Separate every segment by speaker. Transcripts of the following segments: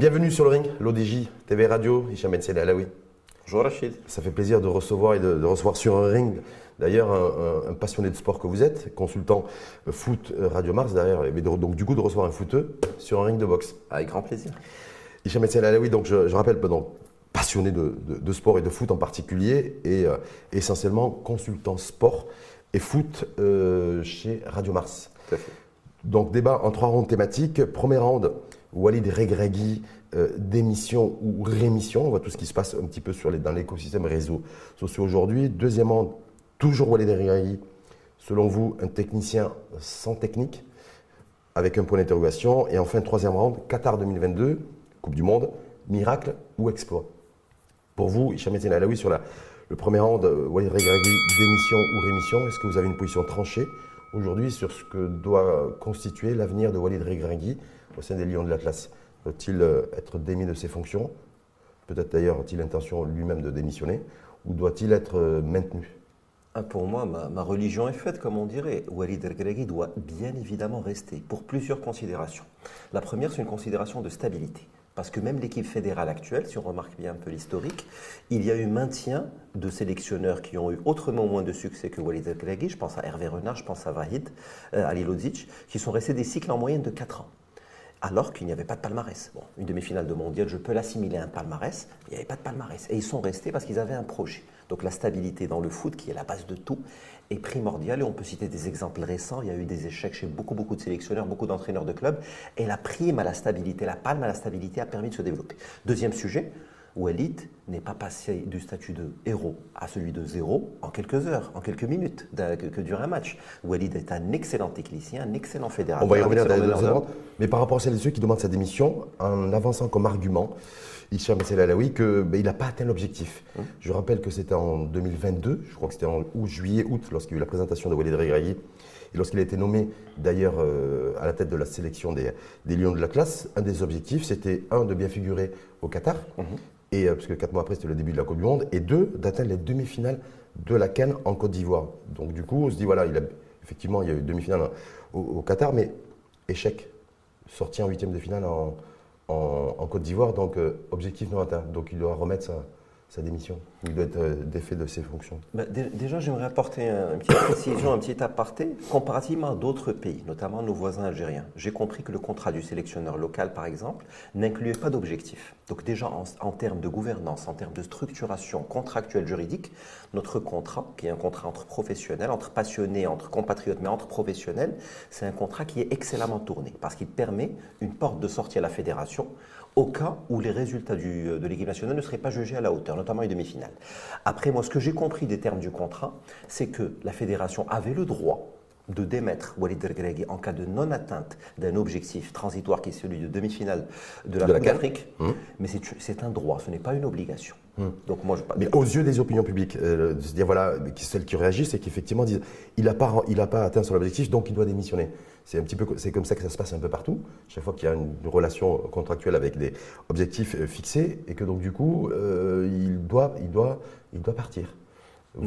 Speaker 1: Bienvenue sur le ring, l'ODJ, TV Radio, Hicham El Alaoui.
Speaker 2: Bonjour Rachid.
Speaker 1: Ça fait plaisir de recevoir et de, recevoir sur un ring, d'ailleurs, un, passionné de sport que vous êtes, consultant foot Radio Mars, derrière, et donc du coup de recevoir un footeux sur un ring de boxe.
Speaker 2: Avec grand plaisir.
Speaker 1: Hicham Alaoui, donc je, rappelle, donc, passionné de, sport et de foot en particulier, et euh, essentiellement consultant sport et foot euh, chez Radio Mars.
Speaker 2: Tout à fait.
Speaker 1: Donc débat en trois rondes thématiques. Premier round, Walid Regragui, euh, démission ou rémission. On voit tout ce qui se passe un petit peu sur les, dans l'écosystème réseaux sociaux aujourd'hui. Deuxièmement, toujours Walid Regragui. Selon vous, un technicien sans technique, avec un point d'interrogation. Et enfin, troisième round, Qatar 2022, Coupe du Monde, miracle ou exploit? Pour vous, Hicham Alaoui, sur la, le premier round, euh, Walid Regragui, démission ou rémission, est-ce que vous avez une position tranchée aujourd'hui sur ce que doit constituer l'avenir de Walid Regragui au sein des Lions de l'Atlas? Doit-il euh, être démis de ses fonctions? Peut-être d'ailleurs a-t-il l'intention lui-même de démissionner? Ou doit-il être euh, maintenu?
Speaker 2: Ah, pour moi, ma, religion est faite, comme on dirait. Walid El doit bien évidemment rester pour plusieurs considérations. La première, c'est une considération de stabilité. Parce que même l'équipe fédérale actuelle, si on remarque bien un peu l'historique, il y a eu maintien de sélectionneurs qui ont eu autrement moins de succès que Walid El Je pense à Hervé Renard, je pense à Vahid, euh, Ali Lodzic, qui sont restés des cycles en moyenne de 4 ans alors qu'il n'y avait pas de palmarès. Bon, une demi-finale de mondial, je peux l'assimiler à un palmarès, il n'y avait pas de palmarès. Et ils sont restés parce qu'ils avaient un projet. Donc la stabilité dans le foot, qui est la base de tout, est primordiale. Et on peut citer des exemples récents. Il y a eu des échecs chez beaucoup, beaucoup de sélectionneurs, beaucoup d'entraîneurs de clubs. Et la prime à la stabilité, la palme à la stabilité a permis de se développer. Deuxième sujet, Walid n'est pas passé du statut de héros à celui de zéro en quelques heures, en quelques minutes que, dure un match. Walid est un excellent technicien, un excellent fédérateur.
Speaker 1: On va y revenir dans les Mais par rapport à celles et ceux qui demandent sa démission, en avançant comme argument, Hicham Selalaoui, qu'il ben, n'a pas atteint l'objectif. Hum. Je rappelle que c'était en 2022, je crois que c'était en août, juillet, août, lorsqu'il y a eu la présentation de Walid Regragui, et lorsqu'il a été nommé d'ailleurs euh, à la tête de la sélection des, Lions de la classe, un des objectifs, c'était un, de bien figurer au Qatar, hum et, euh, parce que quatre mois après, c'était le début de la Coupe du Monde, et deux, d'atteindre les demi-finales de la Cannes en Côte d'Ivoire. Donc du coup, on se dit, voilà, il a, effectivement, il y a eu demi-finale au, Qatar, mais échec, sorti en huitième de finale en, en, Côte d'Ivoire, donc euh, objectif non atteint. Donc il doit remettre ça sa démission Il doit être euh, défait de ses fonctions
Speaker 2: bah, Déjà, j'aimerais apporter une petite précision, un petit aparté. Comparativement à d'autres pays, notamment nos voisins algériens, j'ai compris que le contrat du sélectionneur local, par exemple, n'incluait pas d'objectif. Donc déjà, en, termes de gouvernance, en termes de structuration contractuelle juridique, notre contrat, qui est un contrat entre professionnels, entre passionnés, entre compatriotes, mais entre professionnels, c'est un contrat qui est excellemment tourné, parce qu'il permet une porte de sortie à la fédération au cas où les résultats euh, de l'équipe nationale ne seraient pas jugés à la hauteur, notamment les demi-finales. Après, moi, ce que j'ai compris des termes du contrat, c'est que la fédération avait le droit de démettre Walid El en cas de non-atteinte d'un objectif transitoire qui est celui de demi-finale de la, Coupe d'Afrique, hum. mais c'est un droit, ce n'est pas une obligation.
Speaker 1: Hum. Donc moi, je... Mais aux yeux des opinions publiques, euh, de se dire voilà, celles qui réagissent, c'est qu'effectivement disent il n'a pas, pas atteint son objectif, donc il doit démissionner. C'est un petit peu, c'est comme ça que ça se passe un peu partout. Chaque fois qu'il y a une, relation contractuelle avec des objectifs euh, fixés, et que donc du coup, euh, il doit, il doit, il doit partir.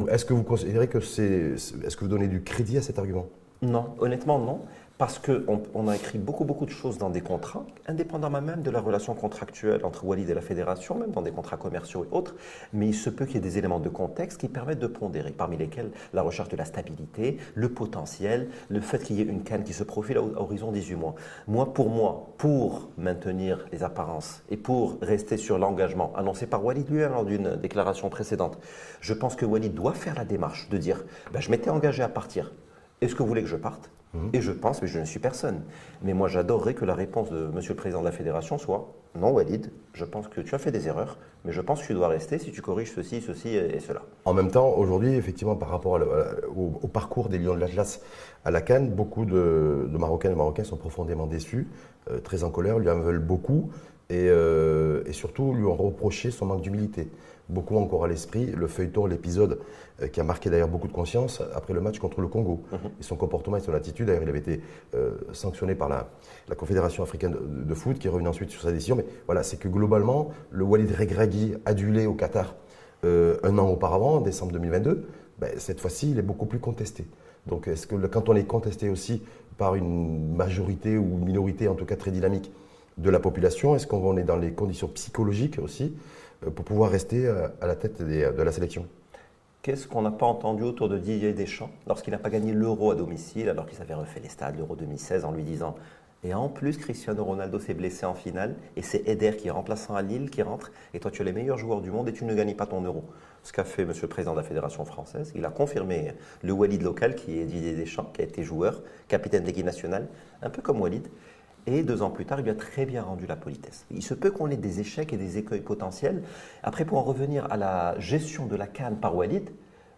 Speaker 1: Est-ce que vous considérez que c'est, est-ce que vous donnez du crédit à cet argument?
Speaker 2: Non, honnêtement non parce qu'on on a écrit beaucoup, beaucoup de choses dans des contrats, indépendamment même de la relation contractuelle entre Walid et la fédération, même dans des contrats commerciaux et autres, mais il se peut qu'il y ait des éléments de contexte qui permettent de pondérer, parmi lesquels la recherche de la stabilité, le potentiel, le fait qu'il y ait une canne qui se profile à horizon 18 mois. Moi, pour moi, pour maintenir les apparences et pour rester sur l'engagement annoncé par Walid lui-même lors d'une déclaration précédente, je pense que Walid doit faire la démarche de dire ben, je m'étais engagé à partir, est-ce que vous voulez que je parte? Et je pense, mais je ne suis personne, mais moi j'adorerais que la réponse de Monsieur le Président de la Fédération soit non Walid, je pense que tu as fait des erreurs, mais je pense que tu dois rester si tu corriges ceci, ceci et cela.
Speaker 1: En même temps, aujourd'hui, effectivement, par rapport au, parcours des Lions de l'Atlas à la Cannes, beaucoup de, Marocains et Marocains sont profondément déçus, euh, très en colère, lui en veulent beaucoup, et, euh, et surtout lui ont reproché son manque d'humilité beaucoup encore à l'esprit le feuilleton, l'épisode euh, qui a marqué d'ailleurs beaucoup de conscience après le match contre le Congo. Mhm. Et son comportement et son attitude, d'ailleurs, il avait été euh, sanctionné par la, Confédération africaine de, foot qui est revenu ensuite sur sa décision. Mais voilà, c'est que globalement, le Walid Regragui, adulé au Qatar euh, un an auparavant, en décembre 2022, ben, cette fois-ci, il est beaucoup plus contesté. Donc, est-ce que quand on est contesté aussi par une majorité ou une minorité, en tout cas très dynamique, de la population, est-ce qu'on est dans les conditions psychologiques aussi pour pouvoir rester euh, à la tête de la sélection
Speaker 2: Qu'est-ce qu'on n'a pas entendu autour de Didier Deschamps lorsqu'il n'a pas gagné l'Euro à domicile, alors qu'il s'avait refait les stades, l'Euro 2016, en lui disant et en plus, Cristiano Ronaldo s'est blessé en finale et c'est Eder qui est remplaçant à Lille qui rentre. Et toi, tu es les meilleurs joueurs du monde et tu ne gagnes pas ton euro. Ce qu'a fait Monsieur le Président de la Fédération française, il a confirmé le Walid local qui est Didier Deschamps, qui a été joueur, capitaine de l'équipe nationale, un peu comme Walid. Et deux ans plus tard, il lui a très bien rendu la politesse. Il se peut qu'on ait des échecs et des écueils potentiels. Après, pour en revenir à la gestion de la canne par Walid,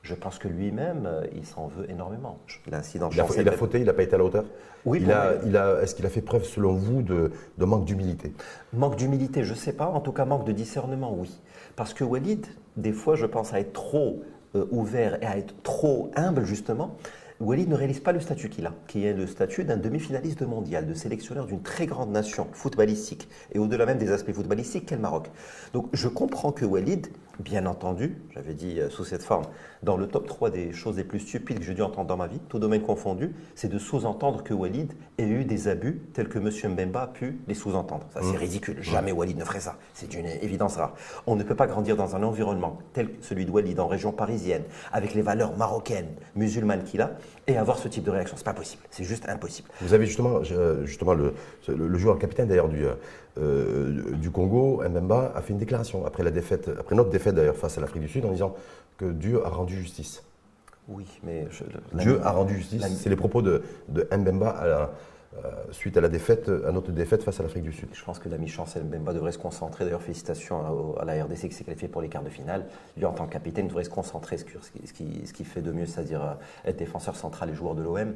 Speaker 2: je pense que lui-même, euh, il s'en veut énormément.
Speaker 1: L'incident il, a, il a fauté, il n'a pas été à la hauteur Oui. Il a, il a, Est-ce qu'il a fait preuve, selon vous, de, manque d'humilité?
Speaker 2: Manque d'humilité, je ne sais pas. En tout cas, manque de discernement, oui. Parce que Walid, des fois, je pense à être trop euh, ouvert et à être trop humble, justement. Walid ne réalise pas le statut qu'il a, qui est le statut d'un demi-finaliste de mondial, de sélectionneur d'une très grande nation footballistique, et au-delà même des aspects footballistiques qu'est le Maroc. Donc je comprends que Walid, bien entendu, j'avais dit euh, sous cette forme, dans le top 3 des choses les plus stupides que j'ai dû entendre dans ma vie, tout domaine confondu, c'est de sous-entendre que Walid ait eu des abus tels que M. Mbemba a pu les sous-entendre. Ça, c'est mmh. ridicule. Jamais Walid ne ferait ça. C'est une évidence rare. On ne peut pas grandir dans un environnement tel que celui de Walid en région parisienne, avec les valeurs marocaines, musulmanes qu'il a, et avoir ce type de réaction. C'est pas possible. C'est juste impossible.
Speaker 1: Vous avez justement, justement le, le joueur capitaine d'ailleurs du, euh, du Congo, Mbemba, a fait une déclaration après la défaite, après notre défaite d'ailleurs face à l'Afrique du Sud, en disant que Dieu a rendu justice.
Speaker 2: Oui, mais
Speaker 1: Dieu a rendu justice. C'est les propos de, de Mbemba euh, suite à la défaite, à notre défaite face à l'Afrique du Sud.
Speaker 2: Je pense que l'ami Chancel Mbemba devrait se concentrer. D'ailleurs, félicitations à, la RDC qui s'est qualifiée pour les quarts de finale. Lui, en tant que capitaine, devrait se concentrer sur ce qu'il ce qui, fait de mieux, c'est-à-dire euh, être défenseur central et joueur de l'OM.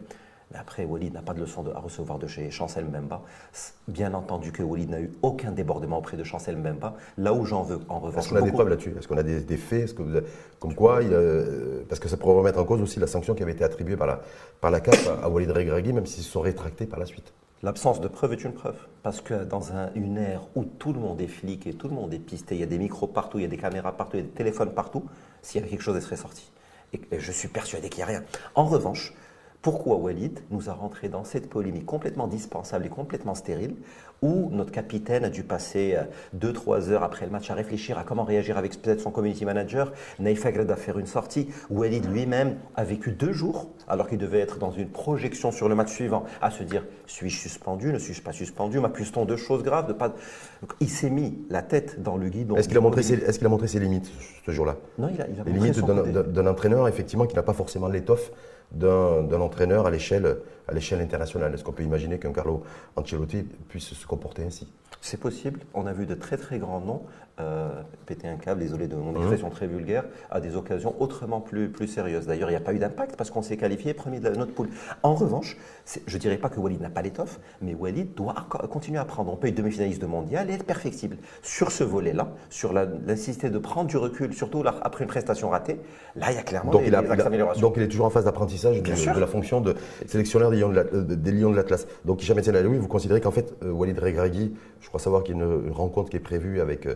Speaker 2: Mais après, Walid n'a pas de leçon à recevoir de chez Chancel Mbemba. Bien entendu que Walid n'a eu aucun débordement auprès de Chancel Mbemba. Là où j'en veux, en revanche.
Speaker 1: Est-ce qu'on a des preuves là-dessus? Est-ce qu'on a des, faits? Est-ce que vous Comme quoi, parce que ça pourrait remettre en cause aussi la sanction qui avait été attribuée par la, par la CAF à Walid Regragui, même s'ils se sont rétractés par la suite.
Speaker 2: L'absence de preuve est une preuve. Parce que dans une ère où tout le monde est flic et tout le monde est pisté, il y a des micros partout, il y a des caméras partout, il y a des téléphones partout, s'il y avait quelque chose, elle serait sortie. Et je suis persuadé qu'il n'y a rien. En revanche, pourquoi Walid nous a rentré dans cette polémique complètement dispensable et complètement stérile, où notre capitaine a dû passer 2-3 euh, heures après le match à réfléchir à comment réagir avec peut-être son community manager, Naïf Agred a faire une sortie, Walid lui-même a vécu deux jours, alors qu'il devait être dans une projection sur le match suivant, à se dire suis-je suspendu, ne suis-je pas suspendu, m'accuse-t-on de choses graves de pas... il s'est mis la tête dans le guidon.
Speaker 1: Est-ce qu'il a, montré ses, est a montré ses limites ce jour-là?
Speaker 2: Non, il a,
Speaker 1: Les limites d'un entraîneur, effectivement, qui n'a pas forcément l'étoffe d'un entraîneur à l'échelle internationale. Est-ce qu'on peut imaginer qu'un Carlo Ancelotti puisse se comporter ainsi?
Speaker 2: C'est possible. On a vu de très très grands noms euh, péter un câble, désolé de mon expression très vulgaire, à des occasions autrement plus, plus sérieuses. D'ailleurs, il n'y a pas eu d'impact parce qu'on s'est qualifié premier de notre poule. En revanche, je ne dirais pas que Walid n'a pas l'étoffe, mais Walid doit continuer à prendre. On peut être demi-finaliste de mondial et être perfectible. Sur ce volet-là, sur la, nécessité de prendre du recul, surtout après une prestation ratée, là, il y a clairement
Speaker 1: donc des, il a, Donc, il est toujours en phase d'apprentissage de, la fonction de sélectionneur des Lions de l'Atlas. Donc, Hicham oui, vous considérez qu'en fait, euh, Walid Regragui, je crois savoir qu'il y a une rencontre qui est prévue avec. Euh,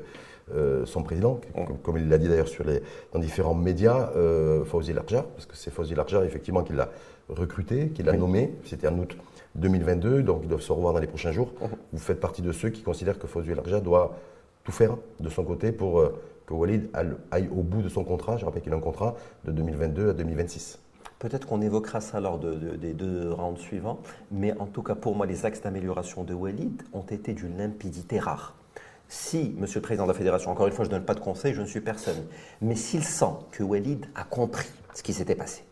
Speaker 1: euh, son président, comme, il l'a dit d'ailleurs sur les, dans différents médias, euh, Fauzi Larjar, parce que c'est Fauzi Larjar effectivement qui l'a recruté, qui l'a nommé, c'était en août 2022, donc ils doivent se revoir dans les prochains jours. Mhm. Vous faites partie de ceux qui considèrent que Fauzi Larjar doit tout faire de son côté pour euh, que Walid aille au bout de son contrat. Je rappelle qu'il a un contrat de 2022 à 2026.
Speaker 2: Peut-être qu'on évoquera ça lors des deux rounds suivants, mais en tout cas pour moi, les axes d'amélioration de Walid ont été d'une limpidité rare. Si, Monsieur le Président de la Fédération, encore une fois, je ne donne pas de conseil, je ne suis personne, mais s'il sent que Walid a compris ce qui s'était passé,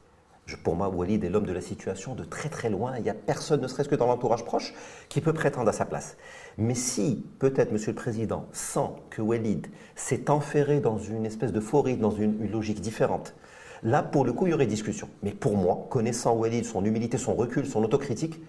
Speaker 2: pour moi, Walid est l'homme de la situation de très très loin. Il n'y a personne, ne serait-ce que dans l'entourage proche, qui peut prétendre à sa place. Mais si, peut-être, Monsieur le Président sent que Walid s'est enferré dans une espèce d'euphorie, dans une, logique différente, là, pour le coup, il y aurait discussion. Mais pour moi, connaissant Walid, son humilité, son recul, son autocritique,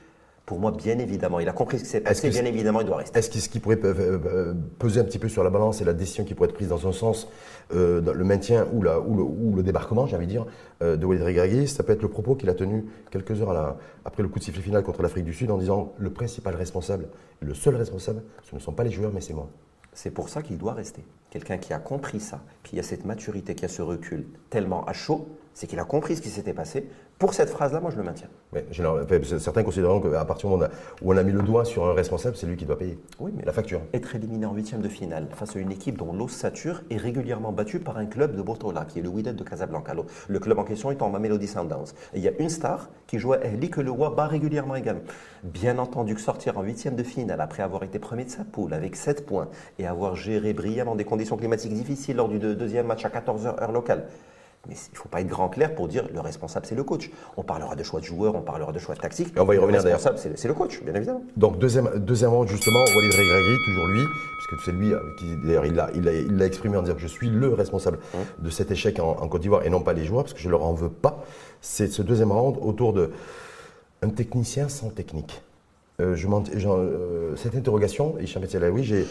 Speaker 2: pour moi, bien évidemment, il a compris ce qui s'est passé, bien évidemment, il doit rester.
Speaker 1: Est-ce que ce qui pourrait euh, peser un petit peu sur la balance et la décision qui pourrait être prise dans un sens, euh, le maintien ou, le, débarquement, j'ai envie de dire, euh, de Walid Regragui, ça peut être le propos qu'il a tenu quelques heures après le coup de sifflet final contre l'Afrique du Sud en disant le principal responsable, le seul responsable, ce ne sont pas les joueurs, mais c'est moi.
Speaker 2: C'est pour ça qu'il doit rester. Quelqu'un qui a compris ça, qui a cette maturité, qui a ce recul tellement à chaud, c'est qu'il a compris ce qui s'était passé. Pour cette phrase-là, moi, je le maintiens.
Speaker 1: Mais, certains considérant qu'à partir du moment où on, a, mis le doigt sur un responsable, c'est lui qui doit payer
Speaker 2: oui, mais la facture. Être éliminé en huitième de finale face à une équipe dont l'ossature est régulièrement battue par un club de Botola, qui est le Wydad de Casablanca. Le club en question est en Mamelody Sundowns. Et il y a une star qui joue à Ehli que le roi bat régulièrement également. Bien entendu que sortir en huitième de finale après avoir été premier de sa poule avec 7 points et avoir géré brillamment des conditions climatiques difficiles lors du deuxième match à 14h heure locale, mais il ne faut pas être grand clair pour dire le responsable, c'est le coach. On parlera de choix de joueurs, on parlera de choix de tactique.
Speaker 1: Et on va y revenir d'ailleurs.
Speaker 2: Le responsable, c'est le coach, bien évidemment.
Speaker 1: Donc, deuxième, deuxièmement, justement, Walid Regragui, toujours lui, puisque c'est lui euh, qui, d'ailleurs, il l'a il a, il a exprimé en disant que je suis le responsable de cet échec en, Côte d'Ivoire et non pas les joueurs, parce que je ne leur en veux pas. C'est ce deuxième round autour de un technicien sans technique. Euh, je euh, cette interrogation, Hicham oui, j'ai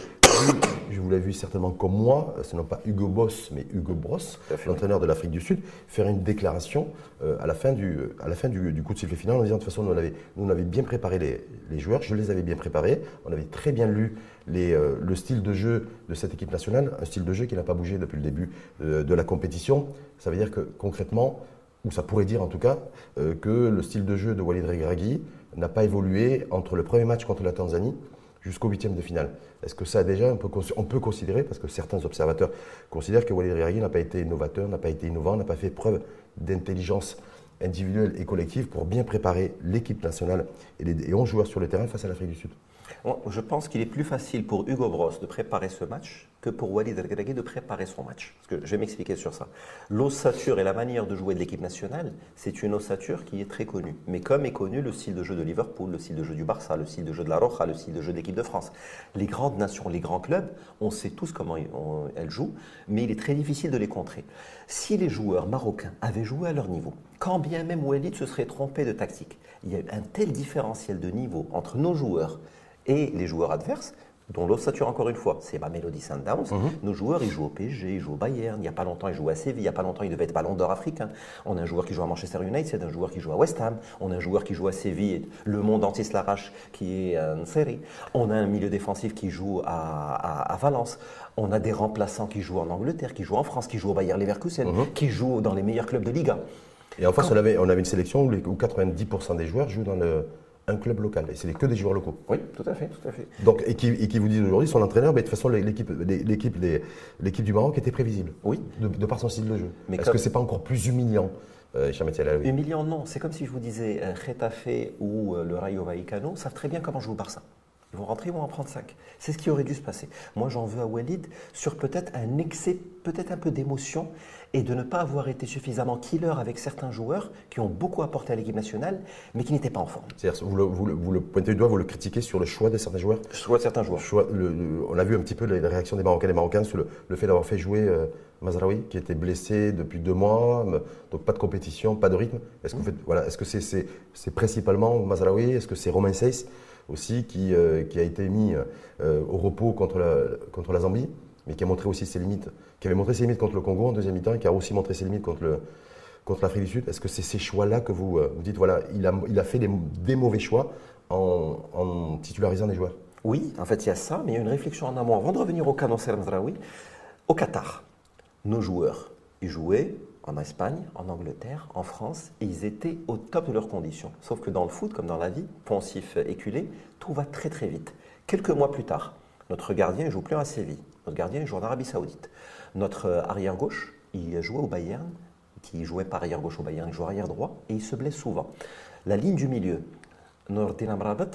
Speaker 1: je vous l'ai vu certainement comme moi, ce n'est pas Hugo Boss, mais Hugo Bross, l'entraîneur de l'Afrique du Sud, faire une déclaration euh, à la fin, du, à la fin du, coup de sifflet final en disant de toute façon, nous, on avait, bien préparé les, joueurs, je les avais bien préparés, on avait très bien lu euh, le style de jeu de cette équipe nationale, un style de jeu qui n'a pas bougé depuis le début euh, de la compétition. Ça veut dire que concrètement, ou ça pourrait dire en tout cas, que le style de jeu de Walid Regragui n'a pas évolué entre le premier match contre la Tanzanie jusqu'au huitième de finale. Est-ce que ça déjà, on peut, on peut, considérer, parce que certains observateurs considèrent que Walid Regragui n'a pas été innovateur, n'a pas été innovant, n'a pas fait preuve d'intelligence individuelle et collective pour bien préparer l'équipe nationale et les 11 joueurs sur le terrain face à l'Afrique du Sud?
Speaker 2: Je pense qu'il est plus facile pour Hugo Bross de préparer ce match que pour Walid El de préparer son match. Parce que je vais m'expliquer sur ça. L'ossature et la manière de jouer de l'équipe nationale, c'est une ossature qui est très connue. Mais comme est connu le style de jeu de Liverpool, le style de jeu du Barça, le style de jeu de la Roja, le style de jeu de l'équipe de France, les grandes nations, les grands clubs, on sait tous comment elles jouent, mais il est très difficile de les contrer. Si les joueurs marocains avaient joué à leur niveau, quand bien même Walid se serait trompé de tactique, il y a un tel différentiel de niveau entre nos joueurs et les joueurs adverses, dont l'ossature encore une fois, c'est ma Melody Sundowns. Mhm. Nos joueurs, ils jouent au PSG, ils jouent au Bayern. Il n'y a pas longtemps, ils jouent à Séville. Il n'y a pas longtemps, ils devaient être ballon d'or africain. On a un joueur qui joue à Manchester United, un joueur qui joue à West Ham. On a un joueur qui joue à Séville. Le monde entier se l'arrache, qui est une série. On a un milieu défensif qui joue à, Valence. On a des remplaçants qui jouent en Angleterre, qui jouent en France, qui jouent au Bayern Leverkusen, mhm. qui jouent dans les meilleurs clubs de Liga.
Speaker 1: Et en on, avait, on avait une sélection où 90% des joueurs jouent dans le, un club local. Et c'est que des joueurs locaux.
Speaker 2: Oui, tout à fait, tout à fait.
Speaker 1: Donc, et, qui, et qui vous disent aujourd'hui, son entraîneur, mais de toute façon, l'équipe, l'équipe, l'équipe du Maroc était prévisible.
Speaker 2: Oui.
Speaker 1: De, par son style de jeu. Mais Est-ce que c'est pas encore plus humiliant euh,
Speaker 2: Humiliant, non. C'est comme si je vous disais, euh, ou euh, le Rayo Vallecano savent très bien comment jouer au Barça. Ils vont rentrer, ils vont en prendre 5. C'est ce qui aurait dû se passer. Moi, j'en veux à Walid sur peut-être un excès, peut-être un peu d'émotion et de ne pas avoir été suffisamment killer avec certains joueurs qui ont beaucoup apporté à l'équipe nationale, mais qui n'étaient pas en forme.
Speaker 1: C'est-à-dire, vous le, vous, le, pointez du doigt, vous le critiquez sur le choix de certains joueurs
Speaker 2: Le choix de certains joueurs.
Speaker 1: on a vu un petit peu les réactions des Marocains et des Marocains sur le, fait d'avoir fait jouer euh, Mazraoui, qui était blessé depuis deux mois, donc pas de compétition, pas de rythme. Est-ce que, voilà, est -ce que c'est principalement Mazraoui Est-ce que c'est Romain Seyss aussi qui, euh, qui a été mis euh, au repos contre la, contre la Zambie, mais qui a montré aussi ses limites, qui avait montré ses limites contre le Congo en deuxième mi-temps et qui a aussi montré ses limites contre le, contre l'Afrique du Sud. Est-ce que c'est ces choix-là que vous, euh, vous dites, voilà, il a, il a fait des, mauvais choix en, titularisant des joueurs?
Speaker 2: Oui, en fait, il y a ça, mais il y a une réflexion en amont. Avant de revenir au cas d'Anser au Qatar, nos joueurs, ils jouaient en Espagne, en Angleterre, en France, et ils étaient au top de leurs conditions. Sauf que dans le foot, comme dans la vie, poncif, éculé, tout va très très vite. Quelques mois plus tard, notre gardien ne joue plus à Séville, notre gardien joue en Arabie Saoudite. Notre euh, arrière-gauche, il jouait au Bayern, qui jouait par arrière-gauche au Bayern, il joue arrière-droit, et il se blesse souvent. La ligne du milieu, Nordin Amrabat,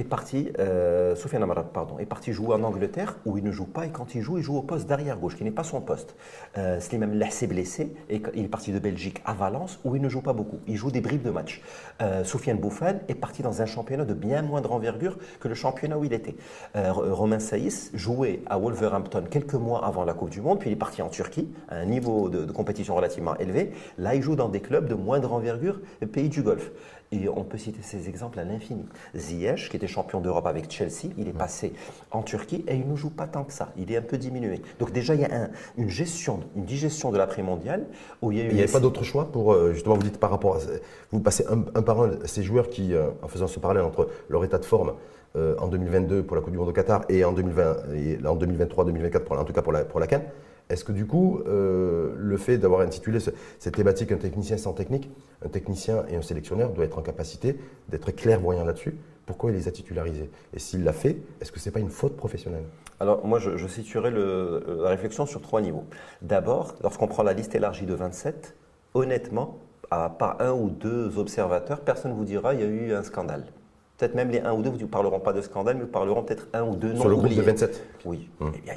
Speaker 2: est parti, euh, Amarat, pardon, est parti jouer en Angleterre où il ne joue pas et quand il joue, il joue au poste d'arrière gauche qui n'est pas son poste. Euh, Slimam s'est blessé et il est parti de Belgique à Valence où il ne joue pas beaucoup. Il joue des bribes de match. Euh, Soufiane Bouffal est parti dans un championnat de bien moindre envergure que le championnat où il était. Euh, Romain Saïs jouait à Wolverhampton quelques mois avant la Coupe du Monde, puis il est parti en Turquie un niveau de, de compétition relativement élevé. Là, il joue dans des clubs de moindre envergure, pays du Golfe. Et on peut citer ces exemples à l'infini. Ziyech, qui était champions d'Europe avec Chelsea, il est passé en Turquie et il ne joue pas tant que ça. Il est un peu diminué. Donc déjà, il y a une gestion, une digestion de l'après-mondial où il y a eu...
Speaker 1: Il n'y avait pas d'autre choix pour, euh, justement, vous dites par rapport à... Vous passez un, par un ces joueurs qui, euh, en faisant ce parallèle entre leur état de forme euh, en 2022 pour la Coupe du Monde au Qatar et en, 2020, et en 2023-2024, en tout cas pour la, pour la Cannes, est-ce que du coup, euh, le fait d'avoir intitulé cette thématique un technicien sans technique, un technicien et un sélectionneur doit être en capacité d'être clairvoyant là-dessus Pourquoi il les a titularisés? Et s'il l'a fait, est-ce que ce n'est pas une faute professionnelle?
Speaker 2: Alors moi, je, situerai le, la réflexion sur trois niveaux. D'abord, lorsqu'on prend la liste élargie de 27, honnêtement, à part un ou deux observateurs, personne ne vous dira il y a eu un scandale. Peut-être même les un ou deux, vous ne parleront pas de scandale, mais vous parleront peut-être un ou deux
Speaker 1: noms. Sur le groupe de 27
Speaker 2: Oui. Il n'y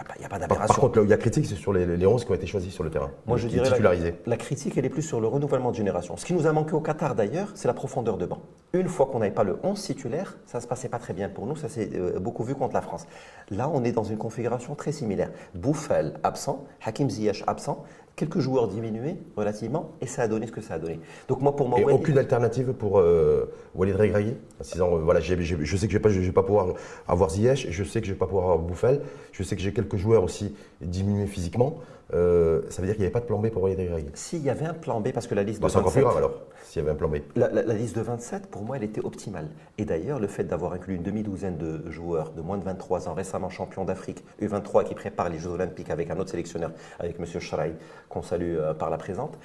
Speaker 2: a, pas,
Speaker 1: d'aberration. Par, contre, là où il y a critique, c'est sur les, les, 11 qui ont été choisis sur le terrain.
Speaker 2: Moi, je dirais la, la, critique, elle est plus sur le renouvellement de génération. Ce qui nous a manqué au Qatar, d'ailleurs, c'est la profondeur de banc. Une fois qu'on n'avait pas le 11 titulaire, ça ne se passait pas très bien pour nous. Ça s'est euh, beaucoup vu contre la France. Là, on est dans une configuration très similaire. Bouffel absent, Hakim Ziyech absent quelques joueurs diminués relativement, et ça a donné ce que ça a donné.
Speaker 1: Donc moi, pour moi, et aucune alternative pour euh, Walid Regragui euh, voilà, je sais que je ne vais, pas pouvoir avoir Ziyech, je sais que je ne vais pas pouvoir avoir Bouffel, je sais que j'ai quelques joueurs aussi diminués physiquement. Euh, ça veut dire qu'il n'y avait pas de plan B pour Walid Regragui
Speaker 2: S'il y avait un plan B, parce que la liste
Speaker 1: de 27... C'est encore plus grave alors, s'il y avait un plan B.
Speaker 2: La, liste de 27, pour moi, elle était optimale. Et d'ailleurs, le fait d'avoir inclus une demi-douzaine de joueurs de moins de 23 ans, récemment champions d'Afrique, U23, qui préparent les Jeux Olympiques avec un autre sélectionneur, avec M. Schreil, qu'on salue euh, par la présente,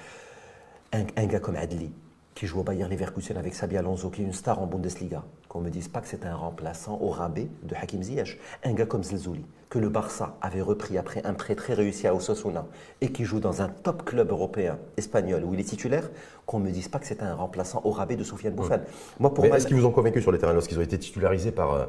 Speaker 2: un, un gars comme Adli, qui joue au Bayern Leverkusen avec Sabi Alonso, qui est une star en Bundesliga. Qu'on ne me dise pas que c'est un remplaçant au rabais de Hakim Ziyech. Un gars comme Zelzouli, que le Barça avait repris après un prêt très réussi à Osasuna et qui joue dans un top club européen espagnol où il est titulaire, qu'on ne me dise pas que c'est un remplaçant au rabais de Sofiane Bouffal.
Speaker 1: Moi, pour Est-ce qu'ils vous ont convaincu sur les terrains lorsqu'ils ont été titularisés par, euh,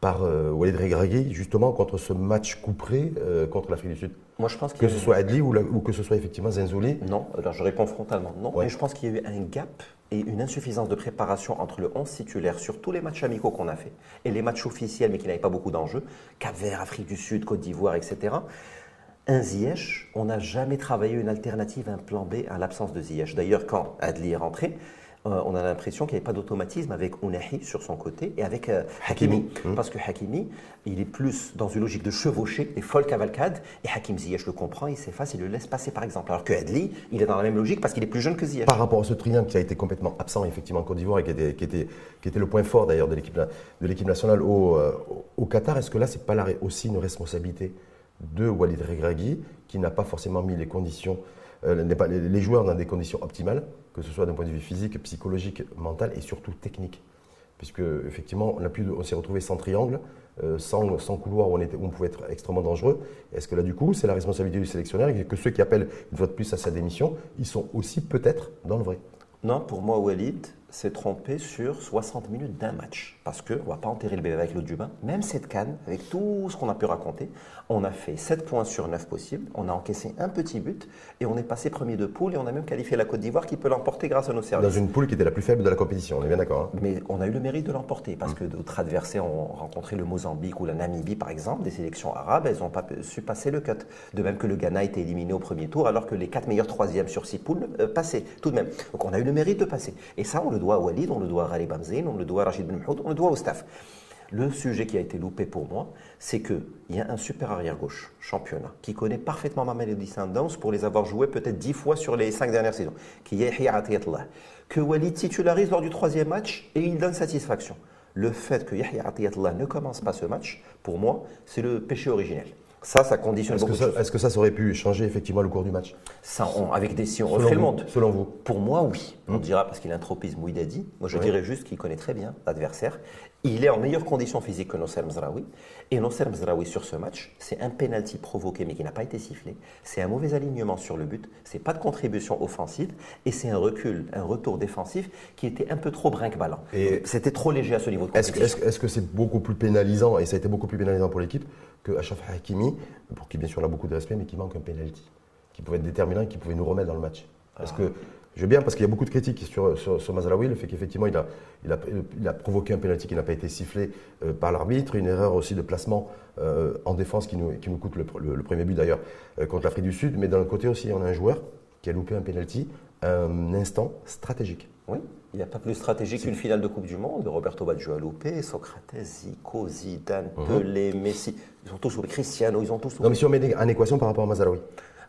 Speaker 1: par euh, Walid Regragui, justement contre ce match couperé euh, contre l'Afrique du Sud
Speaker 2: Moi, je pense
Speaker 1: que ce soit Adli ou, ou, que ce soit effectivement Zenzouli
Speaker 2: Non, alors je réponds frontalement non. Mais je pense qu'il y a eu un gap et une insuffisance de préparation entre le 11 titulaire sur tous les matchs amicaux qu'on a fait et les matchs officiels mais qui n'avaient pas beaucoup d'enjeux, Cap-Vert, Afrique du Sud, Côte d'Ivoire, etc. Un Ziyech, on n'a jamais travaillé une alternative, un plan B à l'absence de Ziyech. D'ailleurs, quand Adli est rentré, euh, on a l'impression qu'il n'y avait pas d'automatisme avec Ounahi sur son côté et avec euh, Hakimi. Mmh. Parce que Hakimi, il est plus dans une logique de chevaucher, des folles cavalcades, et Hakim Ziyech le comprend, il s'efface, il le laisse passer par exemple. Alors que Adli, il est dans la même logique parce qu'il est plus jeune que Ziyech.
Speaker 1: Par rapport à ce triangle qui a été complètement absent effectivement en Côte d'Ivoire et qui était, qui, était, le point fort d'ailleurs de l'équipe nationale au, euh, au Qatar, est-ce que là, c'est pas aussi une responsabilité de Walid Regragui qui n'a pas forcément mis les conditions les, joueurs dans des conditions optimales, que ce soit d'un point de vue physique, psychologique, mental et surtout technique. Puisque, effectivement, on, on s'est retrouvé sans triangle, euh, sans, couloir où on, était, où on, pouvait être extrêmement dangereux. Est-ce que là, du coup, c'est la responsabilité du sélectionneur et que ceux qui appellent une fois de plus à sa démission, ils sont aussi peut-être dans le vrai?
Speaker 2: Non, pour moi, Walid, s'est trompé sur 60 minutes d'un match. Parce qu'on ne va pas enterrer le bébé avec l'eau du bain. Même cette canne, avec tout ce qu'on a pu raconter, on a fait 7 points sur 9 possibles. On a encaissé un petit but et on est passé premier de poule et on a même qualifié la Côte d'Ivoire qui peut l'emporter grâce à nos services.
Speaker 1: Dans une poule qui était la plus faible de la compétition, on est bien d'accord.
Speaker 2: Hein. Mais on a eu le mérite de l'emporter parce mm. que d'autres adversaires ont rencontré le Mozambique ou la Namibie par exemple, des sélections arabes, elles n'ont pas su passer le cut. De même que le Ghana a été éliminé au premier tour alors que les 4 meilleurs troisièmes sur 6 poules euh, passaient tout de même. Donc on a eu le mérite de passer. Et ça, on le doit à Walid, on le doit à Rali Bamzain, on le doit à Rachid Ben on le doit au staff. Le sujet qui a été loupé pour moi, c'est qu'il y a un super arrière-gauche, championnat, qui connaît parfaitement Mamelody Sundowns pour les avoir joués peut-être dix fois sur les cinq dernières saisons, qui est Yahya Atiyatullah, que Walid titularise lors du troisième match et il donne satisfaction. Le fait que Yahya Atiyatullah ne commence pas ce match, pour moi, c'est le péché originel. Ça, ça conditionne
Speaker 1: est-ce
Speaker 2: beaucoup
Speaker 1: que ça, Est-ce que ça, aurait pu changer effectivement le cours du match?
Speaker 2: Ça, Avec des si on refait le monde.
Speaker 1: Selon vous
Speaker 2: Pour moi, oui. On hmm. dira parce qu'il a un tropisme. Moi, je dirais juste qu'il connaît très bien l'adversaire. Il est en meilleure condition physique que Nosser Mzraoui. Et Nosser Mzraoui, sur ce match, c'est un penalty provoqué mais qui n'a pas été sifflé. C'est un mauvais alignement sur le but. C'est pas de contribution offensive. Et c'est un recul, un retour défensif qui était un peu trop brinque-ballant. C'était trop léger à ce niveau de
Speaker 1: compétition. Est-ce que c'est beaucoup plus pénalisant, et ça a été beaucoup plus pénalisant pour l'équipe, que Achraf Hakimi, pour qui bien sûr on a beaucoup de respect, mais qui manque un penalty, qui pouvait être déterminant et qui pouvait nous remettre dans le match. Parce ah. que je veux bien, parce qu'il y a beaucoup de critiques sur, sur, Mazraoui, le fait qu'effectivement il a, il, a, il a, provoqué un penalty qui n'a pas été sifflé euh, par l'arbitre, une erreur aussi de placement euh, en défense qui nous, qui nous coûte le, premier but d'ailleurs euh, contre l'Afrique du Sud, mais d'un côté aussi on a un joueur qui a loupé un penalty un instant stratégique.
Speaker 2: Oui, il n'y a pas plus stratégique qu'une finale de Coupe du Monde. Roberto Baggio a loupé, Socrates, Zico, Zidane, mhm. Pelé, Messi, ils ont tous loupé. Cristiano, ils ont tous loupé.
Speaker 1: Non, mais si on met en équation par rapport à Mazaraoui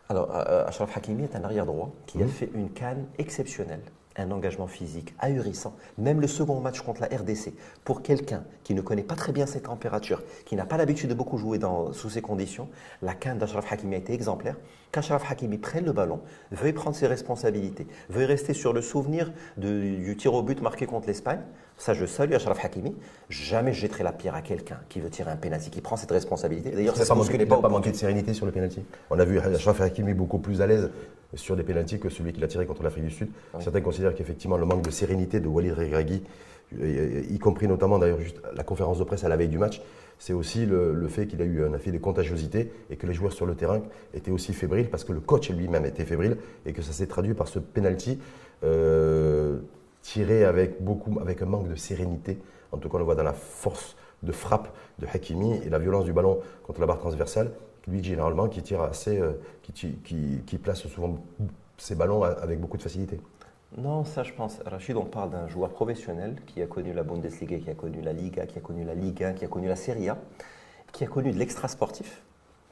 Speaker 2: Alors, euh, Achraf Hakimi est un arrière-droit qui a mhm. fait une canne exceptionnelle un engagement physique ahurissant. Même le second match contre la RDC, pour quelqu'un qui ne connaît pas très bien ses températures, qui n'a pas l'habitude de beaucoup jouer dans, sous ces conditions, la canne d'Ashraf Hakimi a été exemplaire. Qu'Ashraf Hakimi prenne le ballon, veuille prendre ses responsabilités, veuille rester sur le souvenir du tir au but marqué contre l'Espagne. Ça, je salue Ashraf Hakimi. Jamais je jetterai la pierre à quelqu'un qui veut tirer un penalty, qui prend cette responsabilité.
Speaker 1: D'ailleurs, ça ne pas, pas manqué de sérénité sur le penalty. On a vu Ashraf Hakimi beaucoup plus à l'aise sur des pénaltys que celui qu'il a tiré contre l'Afrique du Sud. Certains considèrent qu'effectivement le manque de sérénité de Walid Regragui, y compris notamment d'ailleurs juste la conférence de presse à la veille du match, c'est aussi le, fait qu'il a eu un effet de contagiosité et que les joueurs sur le terrain étaient aussi fébriles parce que le coach lui-même était fébrile et que ça s'est traduit par ce penalty euh, tiré avec, beaucoup, avec un manque de sérénité. En tout cas, on le voit dans la force de frappe de Hakimi et la violence du ballon contre la barre transversale lui généralement qui tire assez, euh, qui, place souvent ses ballons avec beaucoup de facilité.
Speaker 2: Non, ça je pense. Rachid, on parle d'un joueur professionnel qui a connu la Bundesliga, qui a connu la Liga, qui a connu la Ligue 1, qui a connu la Serie A, qui a connu de l'extra sportif,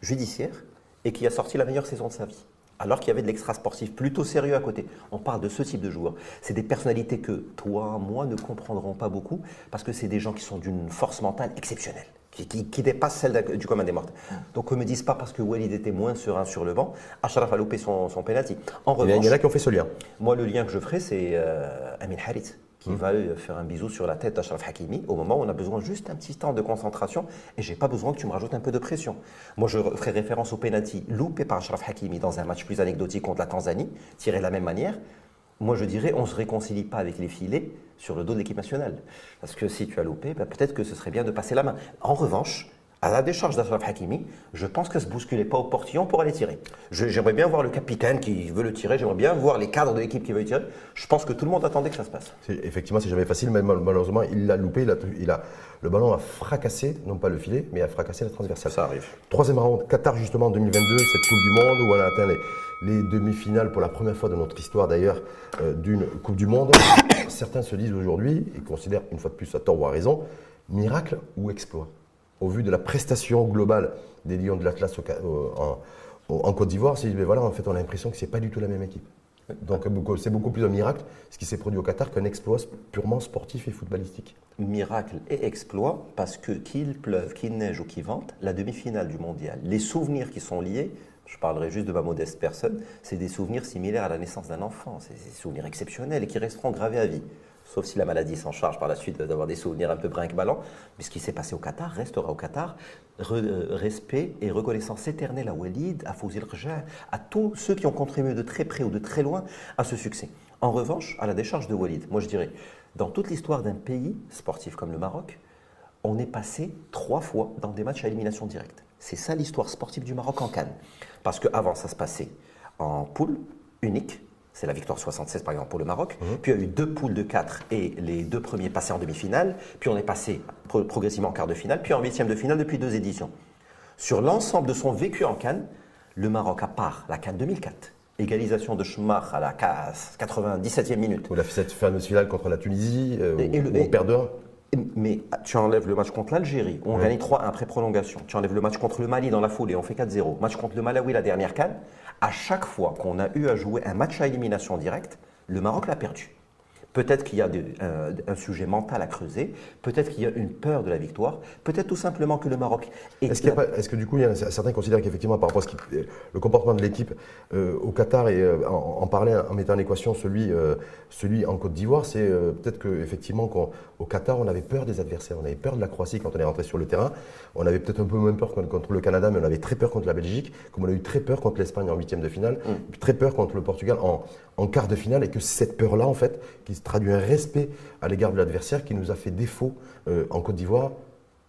Speaker 2: judiciaire, et qui a sorti la meilleure saison de sa vie. Alors qu'il y avait de l'extra sportif plutôt sérieux à côté. On parle de ce type de joueurs. C'est des personnalités que toi, moi ne comprendrons pas beaucoup parce que c'est des gens qui sont d'une force mentale exceptionnelle qui, dépasse celle du commun des morts. Donc, ne me disent pas parce que Walid était moins serein sur le banc, Achraf a loupé son, son penalty.
Speaker 1: En revanche, il y en a qui ont fait ce lien.
Speaker 2: Moi, le lien que je ferai, c'est euh, Amin Harit qui hmm. va faire un bisou sur la tête d'Achraf Hakimi au moment où on a besoin juste un petit temps de concentration et j'ai pas besoin que tu me rajoutes un peu de pression. Moi, je ferai référence au penalty loupé par Achraf Hakimi dans un match plus anecdotique contre la Tanzanie, tiré de la même manière. Moi, je dirais, on ne se réconcilie pas avec les filets sur le dos de l'équipe nationale. Parce que si tu as loupé, ben, peut-être que ce serait bien de passer la main. En revanche, à la décharge d'Ashraf Hakimi, je pense que ne se bousculait pas au portillon pour aller tirer. J'aimerais bien voir le capitaine qui veut le tirer, j'aimerais bien voir les cadres de l'équipe qui veulent tirer. Je pense que tout le monde attendait que ça se passe.
Speaker 1: Effectivement, c'est jamais facile, mais malheureusement, il l'a loupé, il a, le ballon a fracassé, non pas le filet, mais a fracassé la transversale.
Speaker 2: Ça arrive.
Speaker 1: Troisième round, Qatar justement en 2022, cette Coupe du Monde où on a atteint les, demi-finales pour la première fois de notre histoire d'ailleurs euh, d'une Coupe du Monde. Certains se disent aujourd'hui, et considèrent une fois de plus à tort ou à raison, miracle ou exploit? Au vu de la prestation globale des Lions de l'Atlas en, en, Côte d'Ivoire, c'est voilà, en fait, on a l'impression que c'est pas du tout la même équipe. Donc c'est beaucoup plus un miracle ce qui s'est produit au Qatar qu'un exploit purement sportif et footballistique.
Speaker 2: Miracle et exploit parce que qu'il pleuve, qu'il neige ou qu'il vente, la demi-finale du mondial, les souvenirs qui sont liés, je parlerai juste de ma modeste personne, c'est des souvenirs similaires à la naissance d'un enfant, c'est des souvenirs exceptionnels et qui resteront gravés à vie sauf si la maladie s'en charge par la suite d'avoir des souvenirs un peu brinque-ballant. Mais ce qui s'est passé au Qatar restera au Qatar. Euh, respect et reconnaissance éternelle à Walid, à Fouzil Rja, à tous ceux qui ont contribué de très près ou de très loin à ce succès. En revanche, à la décharge de Walid, moi je dirais, dans toute l'histoire d'un pays sportif comme le Maroc, on est passé trois fois dans des matchs à élimination directe. C'est ça l'histoire sportive du Maroc en Cannes. Parce qu'avant, ça se passait en poule unique, c'est la victoire 76 par exemple pour le Maroc. Mhm. Puis il y a eu deux poules de 4 et les deux premiers passés en demi-finale. Puis on est passé progressivement en quart de finale, puis en huitième de finale depuis deux éditions. Sur l'ensemble de son vécu en Cannes, le Maroc, à part la Cannes 2004, égalisation de Schmach à la 97e minute.
Speaker 1: Ou la cette fameuse finale contre la Tunisie, euh, et, où, on perd
Speaker 2: mais tu enlèves le match contre l'Algérie, on gagne 3-1 après prolongation. Tu enlèves le match contre le Mali dans la foulée, on fait 4-0. Match contre le Malawi, la dernière canne à chaque fois qu'on a eu à jouer un match à élimination directe, le Maroc l'a perdu. Peut-être qu'il y a euh, un sujet mental à creuser, peut-être qu'il y a une peur de la victoire, peut-être tout simplement que le Maroc
Speaker 1: est. Est-ce, que du coup, il y a certains considèrent qu'effectivement, par rapport à ce qui, le comportement de l'équipe euh, au Qatar et euh, en, parler en mettant en équation celui, celui en Côte d'Ivoire, c'est peut-être qu'effectivement, qu'au Qatar, on avait peur des adversaires, on avait peur de la Croatie quand on est rentré sur le terrain, on avait peut-être un peu moins peur contre le Canada, mais on avait très peur contre la Belgique, comme on a eu très peur contre l'Espagne en huitième de finale, mm. puis très peur contre le Portugal en, en quart de finale, et que cette peur-là, en fait, qui traduit un respect à l'égard de l'adversaire qui nous a fait défaut euh, en Côte d'Ivoire.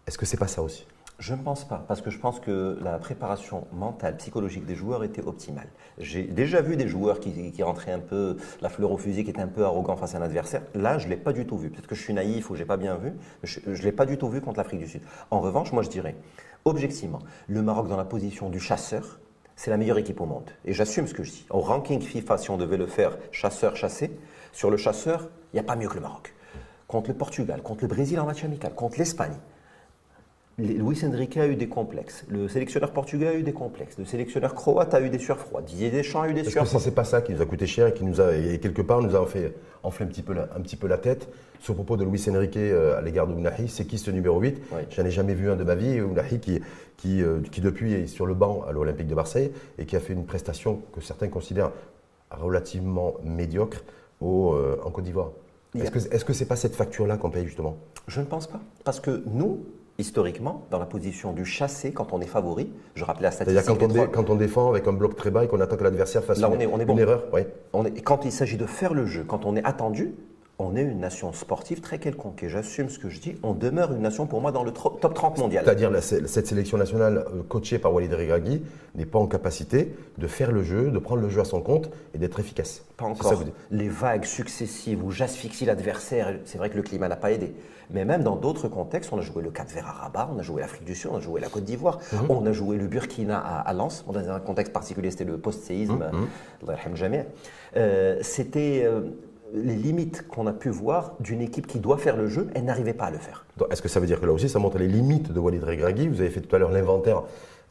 Speaker 1: Est-ce que c'est pas ça aussi?
Speaker 2: Je ne pense pas, parce que je pense que la préparation mentale, psychologique des joueurs était optimale. J'ai déjà vu des joueurs qui, rentraient un peu, la fleur au fusil, qui étaient un peu arrogants face à un adversaire. Là, je ne l'ai pas du tout vu. Peut-être que je suis naïf ou je n'ai pas bien vu, je ne l'ai pas du tout vu contre l'Afrique du Sud. En revanche, moi je dirais, objectivement, le Maroc dans la position du chasseur c'est la meilleure équipe au monde. Et j'assume ce que je dis. Au ranking FIFA, si on devait le faire chasseur-chassé, sur le chasseur, il n'y a pas mieux que le Maroc. Contre le Portugal, contre le Brésil en match amical, contre l'Espagne, Luis Enrique a eu des complexes. Le sélectionneur portugais a eu des complexes. Le sélectionneur croate a eu des surfroids. Didier Deschamps a eu des surfroids.
Speaker 1: que c'est pas ça qui nous a coûté cher et qui nous a, et quelque part, nous a fait enfler un petit peu la, un petit peu la tête Ce propos de Luis Enrique euh, à l'égard de Ounahi, c'est qui ce numéro 8
Speaker 2: Oui.
Speaker 1: J'en ai jamais vu un de ma vie. Ounahi qui, qui, euh, qui depuis est sur le banc à l'Olympique de Marseille et qui a fait une prestation que certains considèrent relativement médiocre au, euh, en Côte d'Ivoire. Est-ce que que c'est pas cette facture-là qu'on paye justement?
Speaker 2: Je ne pense pas. Parce que nous, historiquement, dans la position du chassé, quand on est favori, je rappelais la statistique.
Speaker 1: quand, on dé- quand on défend avec un bloc très bas et qu'on attend que l'adversaire fasse
Speaker 2: Là,
Speaker 1: une,
Speaker 2: on est- on est
Speaker 1: une
Speaker 2: bon.
Speaker 1: erreur, oui.
Speaker 2: on est- quand il s'agit de faire le jeu, quand on est attendu, on est une nation sportive très quelconque. Et j'assume ce que je dis, on demeure une nation pour moi dans le top 30 mondial.
Speaker 1: C'est-à-dire cette sélection nationale euh, coachée par Walid Regragui n'est pas en capacité de faire le jeu, de prendre le jeu à son compte et d'être efficace.
Speaker 2: Pas
Speaker 1: ça
Speaker 2: encore.
Speaker 1: vous.
Speaker 2: Les vagues successives où j'asphyxie l'adversaire, c'est vrai que le climat n'a pas aidé. Mais même dans d'autres contextes, on a joué le Cap Vert à Rabat, on a joué l'Afrique du Sud, on a joué la Côte d'Ivoire,
Speaker 1: Mhm.
Speaker 2: on a joué le Burkina à, Lens. Dans un contexte particulier, c'était le post-séisme. Jami'. Euh, c'était euh, les limites qu'on a pu voir d'une équipe qui doit faire le jeu, elle n'arrivait pas à le faire.
Speaker 1: Est-ce que ça veut dire que là aussi, ça montre les limites de Walid Regragui? Vous avez fait tout à l'heure l'inventaire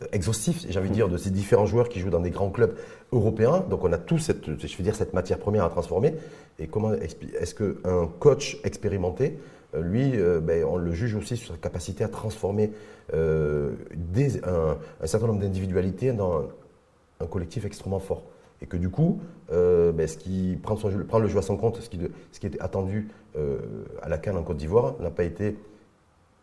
Speaker 1: euh, exhaustif, j'ai envie de dire, de ces différents joueurs qui jouent dans des grands clubs européens. Donc on a tous cette, je veux dire, cette matière première à transformer. Et comment est-ce qu'un coach expérimenté, euh, lui, euh, ben, on le juge aussi sur sa capacité à transformer un certain nombre d'individualités dans un, un collectif extrêmement fort? Et que du coup, euh, ben, ce qui prend, le jeu à son compte, ce qui, était attendu euh, à la Cannes en Côte d'Ivoire, n'a pas été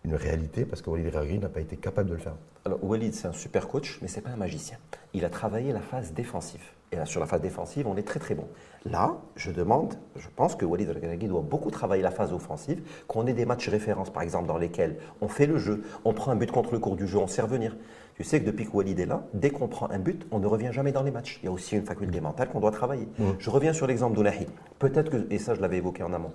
Speaker 1: une réalité parce que Walid Regragui n'a pas été capable de le faire.
Speaker 2: Alors, Walid, c'est un super coach, mais ce n'est pas un magicien. Il a travaillé la phase défensive. Et là, sur la phase défensive, on est très très bon. Là, je demande, je pense que Walid Regragui doit beaucoup travailler la phase offensive, qu'on ait des matchs références, par exemple, dans lesquels on fait le jeu, on prend un but contre le cours du jeu, on sait revenir. Tu sais que depuis que Walid est là, dès qu'on prend un but, on ne revient jamais dans les matchs. Il y a aussi une faculté mentale qu'on doit travailler. Je reviens sur l'exemple d'Ounahi. Peut-être que, et ça je l'avais évoqué en amont,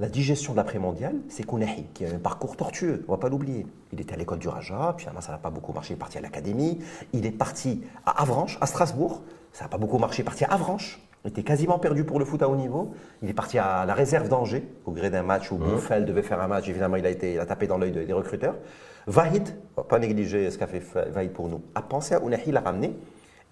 Speaker 2: la digestion d'après-mondial, c'est Kounahi, qui a un parcours tortueux, on ne va pas l'oublier. Il était à l'école du Raja, puis finalement ça n'a pas beaucoup marché, il est parti à l'académie. Il est parti à Avranches, à Strasbourg, ça n'a pas beaucoup marché, il est parti à Avranches. Il était quasiment perdu pour le foot à haut niveau. Il est parti à la réserve d'Angers, au gré d'un match où Bouffel devait faire un match. Évidemment, il a, été, il a tapé dans l'œil de- des recruteurs. Vahid, va pas négliger ce qu'a fait Vahid pour nous, a pensé à Ounahi, il l'a ramené.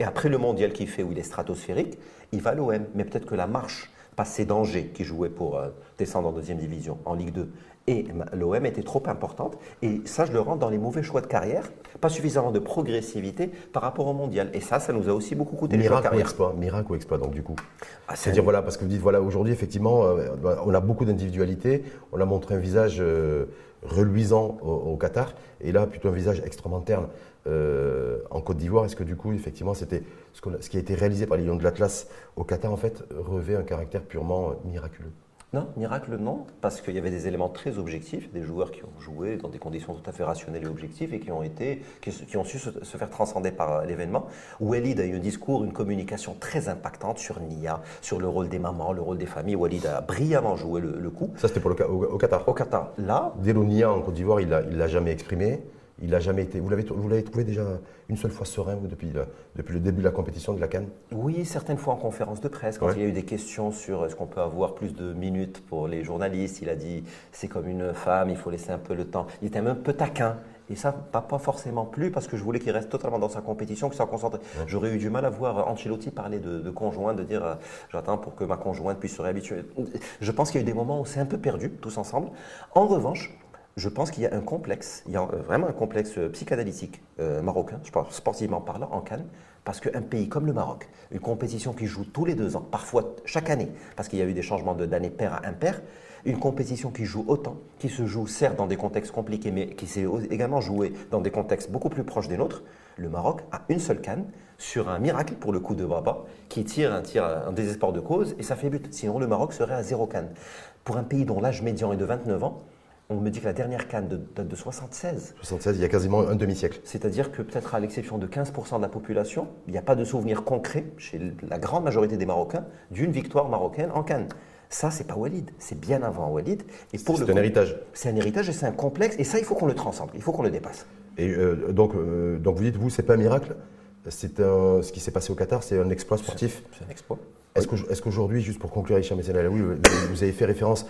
Speaker 2: Et après le mondial qu'il fait, où il est stratosphérique, il va à l'OM. Mais peut-être que la marche passée d'Angers, qui jouait pour euh, descendre en deuxième division, en Ligue 2, et l'OM était trop importante. Et ça, je le rentre dans les mauvais choix de carrière. Pas suffisamment de progressivité par rapport au mondial. Et ça, ça nous a aussi beaucoup coûté
Speaker 1: Miracle ou exploit Miracle ou exploit, donc du coup
Speaker 2: Ah, c'est
Speaker 1: C'est-à-dire, voilà, parce que vous dites, voilà, aujourd'hui, effectivement, euh, on a beaucoup d'individualité, on a montré un visage euh, reluisant au, au Qatar, et là, plutôt un visage extrêmement terne euh, en Côte d'Ivoire. Est-ce que du coup, effectivement, c'était ce, ce qui a été réalisé par les Lions de l'Atlas au Qatar, en fait, revêt un caractère purement miraculeux?
Speaker 2: Non, miracle non, parce qu'il y avait des éléments très objectifs, des joueurs qui ont joué dans des conditions tout à fait rationnelles et objectives et qui ont, été, qui, qui ont su se, se faire transcender par euh, l'événement. Walid a eu un discours, une communication très impactante sur Nia, sur le rôle des mamans, le rôle des familles. Walid a brillamment joué le, le coup.
Speaker 1: Ça, c'était pour le, Ca- au, au Qatar.
Speaker 2: Au Qatar, là,
Speaker 1: Delonia en Côte d'Ivoire, il ne l'a jamais exprimé. Il n'a jamais été. Vous l'avez vous l'avez trouvé déjà une seule fois serein, vous, depuis, le- depuis le début de la compétition de la Cannes?
Speaker 2: Oui, certaines fois en conférence de presse, quand
Speaker 1: Ouais.
Speaker 2: il y a eu des questions sur est-ce qu'on peut avoir plus de minutes pour les journalistes, il a dit c'est comme une femme, il faut laisser un peu le temps. Il était même un peu taquin. Et ça m'a pas forcément plu parce que je voulais qu'il reste totalement dans sa compétition, qu'il soit concentré. J'aurais eu du mal à voir Ancelotti parler de, de conjoint, de dire euh, j'attends pour que ma conjointe puisse se réhabituer. Je pense qu'il y a eu des moments où c'est un peu perdu, tous ensemble. En revanche, je pense qu'il y a un complexe, euh, vraiment un complexe euh, psychanalytique euh, marocain, je parle sportivement parlant, en Cannes, parce qu'un pays comme le Maroc, une compétition qui joue tous les deux ans, parfois chaque année, parce qu'il y a eu des changements de- d'année pair à impair, une compétition qui joue autant, qui se joue certes dans des contextes compliqués, mais qui s'est également jouée dans des contextes beaucoup plus proches des nôtres, le Maroc a une seule canne sur un miracle pour le coup de Baba, qui tire un désespoir de cause et ça fait but. Sinon, le Maroc serait à zéro canne. Pour un pays dont l'âge médian est de 29 ans, on me dit que la dernière canne de- date de 76.
Speaker 1: 76, il y a quasiment un demi-siècle.
Speaker 2: C'est-à-dire que peut-être à l'exception de 15% de la population, il n'y a pas de souvenir concret chez la grande majorité des Marocains d'une victoire marocaine en Cannes. Ça, c'est pas Walid, c'est bien avant Walid. Et pour
Speaker 1: C'est un héritage.
Speaker 2: C'est un héritage et c'est un complexe. Et ça, il faut qu'on le transcende, il faut qu'on le dépasse.
Speaker 1: Et euh, donc, euh, donc vous dites, vous, c'est pas un miracle? C'est un, ce qui s'est passé au Qatar, c'est un exploit sportif.
Speaker 2: C'est un exploit.
Speaker 1: Est-ce que- qu'aujourd'hui, juste pour conclure, Hicham Essel Alaoui, vous avez fait référence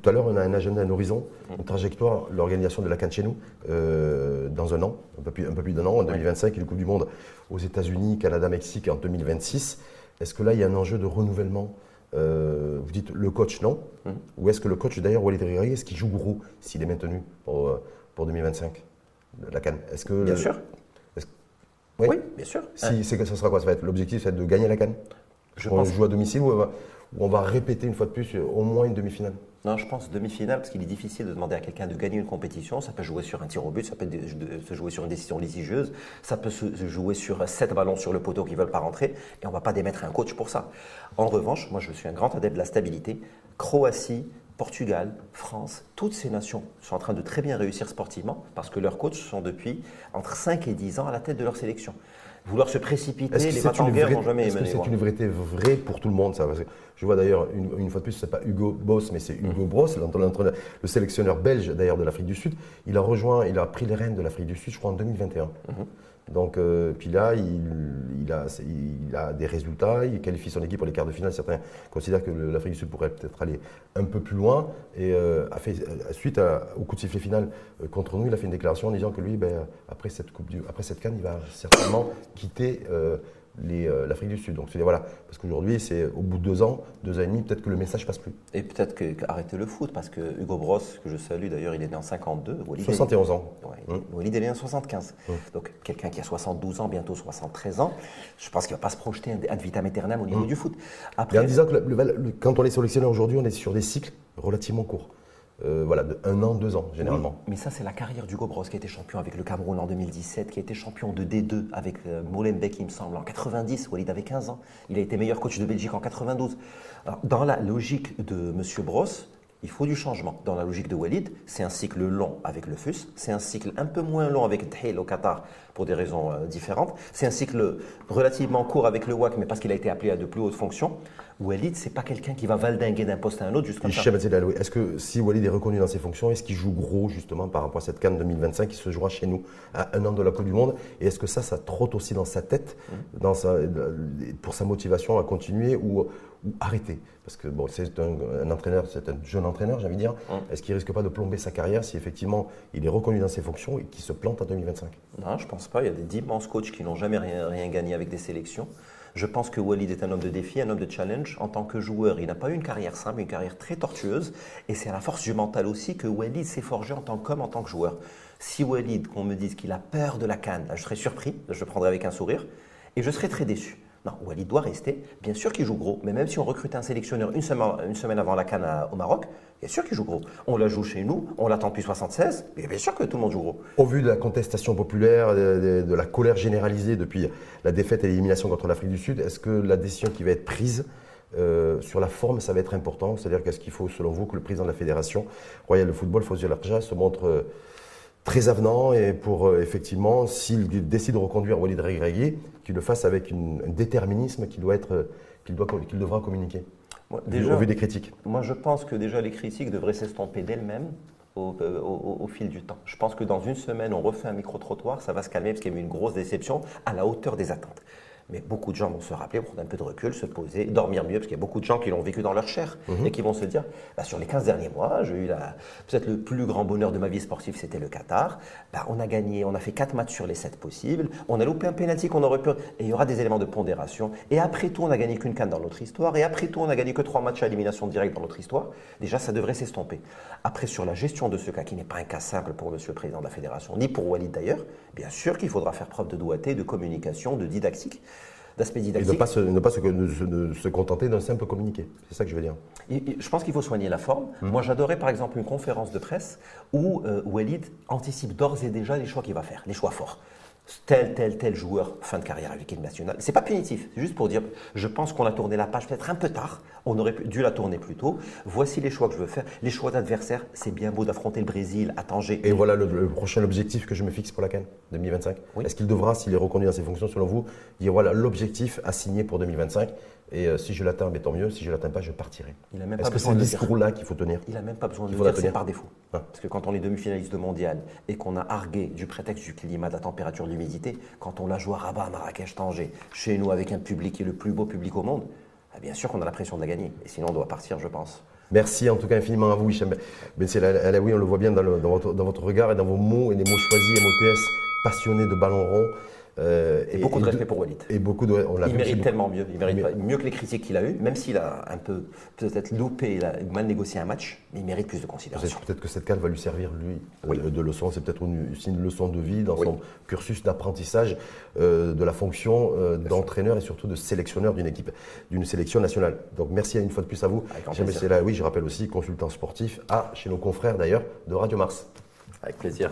Speaker 1: tout à l'heure, on a un agenda, un horizon, une trajectoire, l'organisation de la CAN chez nous, euh, dans un an, un peu plus, d'un an, en 2025, et le Coupe du Monde aux États-Unis, Canada, Mexique en 2026. Est-ce que là, il y a un enjeu de renouvellement euh, Vous dites le coach, non
Speaker 2: Mhm.
Speaker 1: Ou est-ce que le coach, d'ailleurs, Walid Regragui, est-ce qu'il joue gros s'il est maintenu pour, euh, pour 2025 La CAN? Est-ce que
Speaker 2: Bien sûr.
Speaker 1: Oui.
Speaker 2: Oui, bien sûr.
Speaker 1: Si, c'est que ça sera quoi? Ça va être l'objectif, c'est de gagner la CAN
Speaker 2: Je
Speaker 1: on
Speaker 2: pense-
Speaker 1: joue à domicile ou on, va, ou on va répéter une fois de plus euh, au moins une demi-finale?
Speaker 2: Non, je pense demi-finale, parce qu'il est difficile de demander à quelqu'un de gagner une compétition. Ça peut jouer sur un tir au but, ça peut se jouer sur une décision litigieuse, ça peut se se jouer sur sept ballons sur le poteau qui ne veulent pas rentrer, et on ne va pas démettre un coach pour ça. En revanche, moi je suis un grand adepte de la stabilité. Croatie, Portugal, France, toutes ces nations sont en train de très bien réussir sportivement, parce que leurs coachs sont depuis entre 5 et 10 ans à la tête de leur sélection. Vouloir se précipiter, les en
Speaker 1: une,
Speaker 2: guerre n'ont jamais
Speaker 1: est-ce que c'est une vérité vraie pour tout le monde ça? Je vois d'ailleurs, une, une fois de plus, ce n'est pas Hugo Boss, mais c'est Hugo Bros, l'entraîneur- le sélectionneur belge d'ailleurs de l'Afrique du Sud. Il a rejoint, il a pris les rênes de l'Afrique du Sud, je crois, en 2021. Donc, euh, puis là, il, a, des résultats, il qualifie son équipe pour les quarts de finale. Certains considèrent que l'Afrique du Sud pourrait peut-être aller un peu plus loin. Et euh, a fait, euh, suite au coup de sifflet final contre nous, il a fait une déclaration en disant que lui, ben, après cette coupe après cette canne, il va certainement quitter l'Afrique du Sud. Donc, c'est voilà, parce qu'aujourd'hui, c'est au bout de deux ans, deux ans et demi, peut-être que le message passe plus.
Speaker 2: Et peut-être que, que arrêter le foot, parce que Hugo Bros, que je salue d'ailleurs, il est né en 52. Walid est-
Speaker 1: 71 ans.
Speaker 2: Ouais, Walid est né en 75. Donc quelqu'un qui a 72 ans, bientôt 73 ans, je pense qu'il ne va pas se projeter ad vitam aeternam au niveau du foot.
Speaker 1: Et en disant que le- le- le- quand on est sélectionneur aujourd'hui, on est sur des cycles relativement courts. Euh, voilà, de un an, deux ans, généralement.
Speaker 2: Mais ça, c'est la carrière d'Hugo Bros qui a été champion avec le Cameroun en 2017, qui a été champion de D2 avec euh, Molenbeek, il me semble, en 90. Walid avait 15 ans. Il a été meilleur coach de Belgique en 92. Alors, dans la logique de Monsieur Bros, il faut du changement. Dans la logique de Walid, c'est un cycle long avec le FUS, c'est un cycle un peu moins long avec Dhel au Qatar pour des raisons euh, différentes, c'est un cycle relativement court avec le WAC, mais parce qu'il a été appelé à de plus hautes fonctions. Walid, c'est pas quelqu'un qui va valdinguer d'un poste à un autre
Speaker 1: Alaoui, Est-ce que si Walid est reconnu dans ses fonctions, est-ce qu'il joue gros justement par rapport à cette canne 2025 qui se jouera chez nous à un an de la Coupe du Monde? Et est-ce que ça, ça trotte aussi dans sa tête, dans sa, pour sa motivation à continuer ou, ou arrêter Parce que bon, c'est un, un entraîneur, c'est un jeune entraîneur, j'ai envie de dire. Est-ce qu'il risque pas de plomber sa carrière si effectivement il est reconnu dans ses fonctions et qu'il se plante en 2025
Speaker 2: Non, je pense pas. Il y a des d'immenses coachs qui n'ont jamais rien, rien gagné avec des sélections. Je pense que Walid est un homme de défi, un homme de challenge. En tant que joueur, il n'a pas eu une carrière simple, une carrière très tortueuse. Et c'est à la force du mental aussi que Walid s'est forgé en tant qu'homme, en tant que joueur. Si Walid, qu'on me dise qu'il a peur de la canne, là, je serais surpris, je le prendrais avec un sourire, et je serais très déçu. Non, Walid doit rester. Bien sûr qu'il joue gros, mais même si on recrute un sélectionneur une semaine, une semaine avant la canne à- au Maroc, bien sûr qu'il joue gros. On la joue chez nous, on l'attend depuis 76, mais bien sûr que tout le monde joue gros.
Speaker 1: Au vu de la contestation populaire, de, la colère généralisée depuis la défaite et l'élimination contre l'Afrique du Sud, est-ce que la décision qui va être prise euh, sur la forme, ça va être important? C'est-à-dire qu'est-ce qu'il faut, selon vous, que le président de la Fédération royale de football, Fawzi Larja, se montre euh, très avenant et pour euh, effectivement, s'il décide de reconduire Walid Regragui, qu'il le fasse avec une- un déterminisme qu'il doit être, qu'il doit, qu'il devra communiquer,
Speaker 2: Moi,
Speaker 1: vu- au vu des critiques.
Speaker 2: Moi, je pense que déjà les critiques devraient s'estomper d'elles-mêmes au, euh, au- au fil du temps. Je pense que dans une semaine, on refait un micro-trottoir, ça va se calmer parce qu'il y a eu une grosse déception à la hauteur des attentes. Mais beaucoup de gens vont se rappeler, prendre un peu de recul, se poser, dormir mieux, parce qu'il y a beaucoup de gens qui l'ont vécu dans leur chair et qui vont se dire bah, sur les 15 derniers mois, j'ai eu peut-être le plus grand bonheur de ma vie sportive, c'était le Qatar. Bah, on a gagné, on a fait 4 matchs sur les 7 possibles, on a loupé un penalty qu'on aurait pu. Et il y aura des éléments de pondération. Et après tout, on a gagné qu'une canne dans notre histoire. Et après tout, on a gagné que 3 matchs à élimination directe dans notre histoire. Déjà, ça devrait s'estomper. Après, sur la gestion de ce cas, qui n'est pas un cas simple pour Monsieur le Président de la Fédération, ni pour Walid d'ailleurs, bien sûr qu'il faudra faire preuve de doigté, de communication, de didactique,
Speaker 1: Et ne pas se, ne pas se, ne contenter d'un simple communiqué. C'est ça que je veux dire.
Speaker 2: Et- et Je pense qu'il faut soigner la forme. Moi, j'adorais par exemple une conférence de presse où euh, Walid anticipe d'ores et déjà les choix qu'il va faire, les choix forts. Tel, tel, tel joueur, fin de carrière avec l'équipe nationale. C'est pas punitif, c'est juste pour dire, je pense qu'on a tourné la page peut-être un peu tard, on aurait dû la tourner plus tôt. Voici les choix que je veux faire. Les choix d'adversaires, c'est bien beau d'affronter le Brésil à Tanger.
Speaker 1: Et voilà le, le prochain objectif que je me fixe pour la CAN 2025.
Speaker 2: Oui.
Speaker 1: Est-ce qu'il devra, s'il est reconnu dans ses fonctions selon vous, dire voilà l'objectif assigné pour 2025 Et euh, si je l'atteins, mais tant mieux. Si je l'atteins pas, je partirai. Est-ce que c'est
Speaker 2: dire.
Speaker 1: discours-là qu'il faut tenir
Speaker 2: Il n'a même pas besoin de le dire, c'est par défaut.
Speaker 1: Ah.
Speaker 2: Parce que quand on est demi-finaliste de mondial et qu'on a argué du prétexte du climat, de la température, de l'humidité, quand on l'a joué à Rabat, à Marrakech, Tanger, chez nous avec un public qui est le plus beau public au monde, ah, bien sûr qu'on a la pression de la gagner. Et sinon, on doit partir, je pense.
Speaker 1: Merci en tout cas infiniment à vous, Hicham Ben c'est oui, on le voit bien dans, le- dans votre, dans votre regard et dans vos mots et les mots choisis, MOTS, passionné de ballon rond. Euh,
Speaker 2: Et beaucoup de respect pour Walid.
Speaker 1: Et beaucoup de, on l'a
Speaker 2: Il mérite tellement mieux. Il mérite
Speaker 1: Mais-
Speaker 2: pas- mieux que les critiques qu'il a eues, même s'il a un peu peut-être loupé, il a mal négocié un match, mais il mérite plus de considération.
Speaker 1: peut-être que cette cale va lui servir, lui,
Speaker 2: Oui.
Speaker 1: euh, de leçon. C'est peut-être une, aussi une leçon de vie dans
Speaker 2: Oui.
Speaker 1: son cursus d'apprentissage euh, de la fonction euh, d'entraîneur et surtout de sélectionneur d'une équipe, d'une sélection nationale. Donc merci une fois de plus à vous. Sela, oui, je rappelle aussi consultant sportif à chez nos confrères d'ailleurs de Radio Mars.
Speaker 2: Avec plaisir.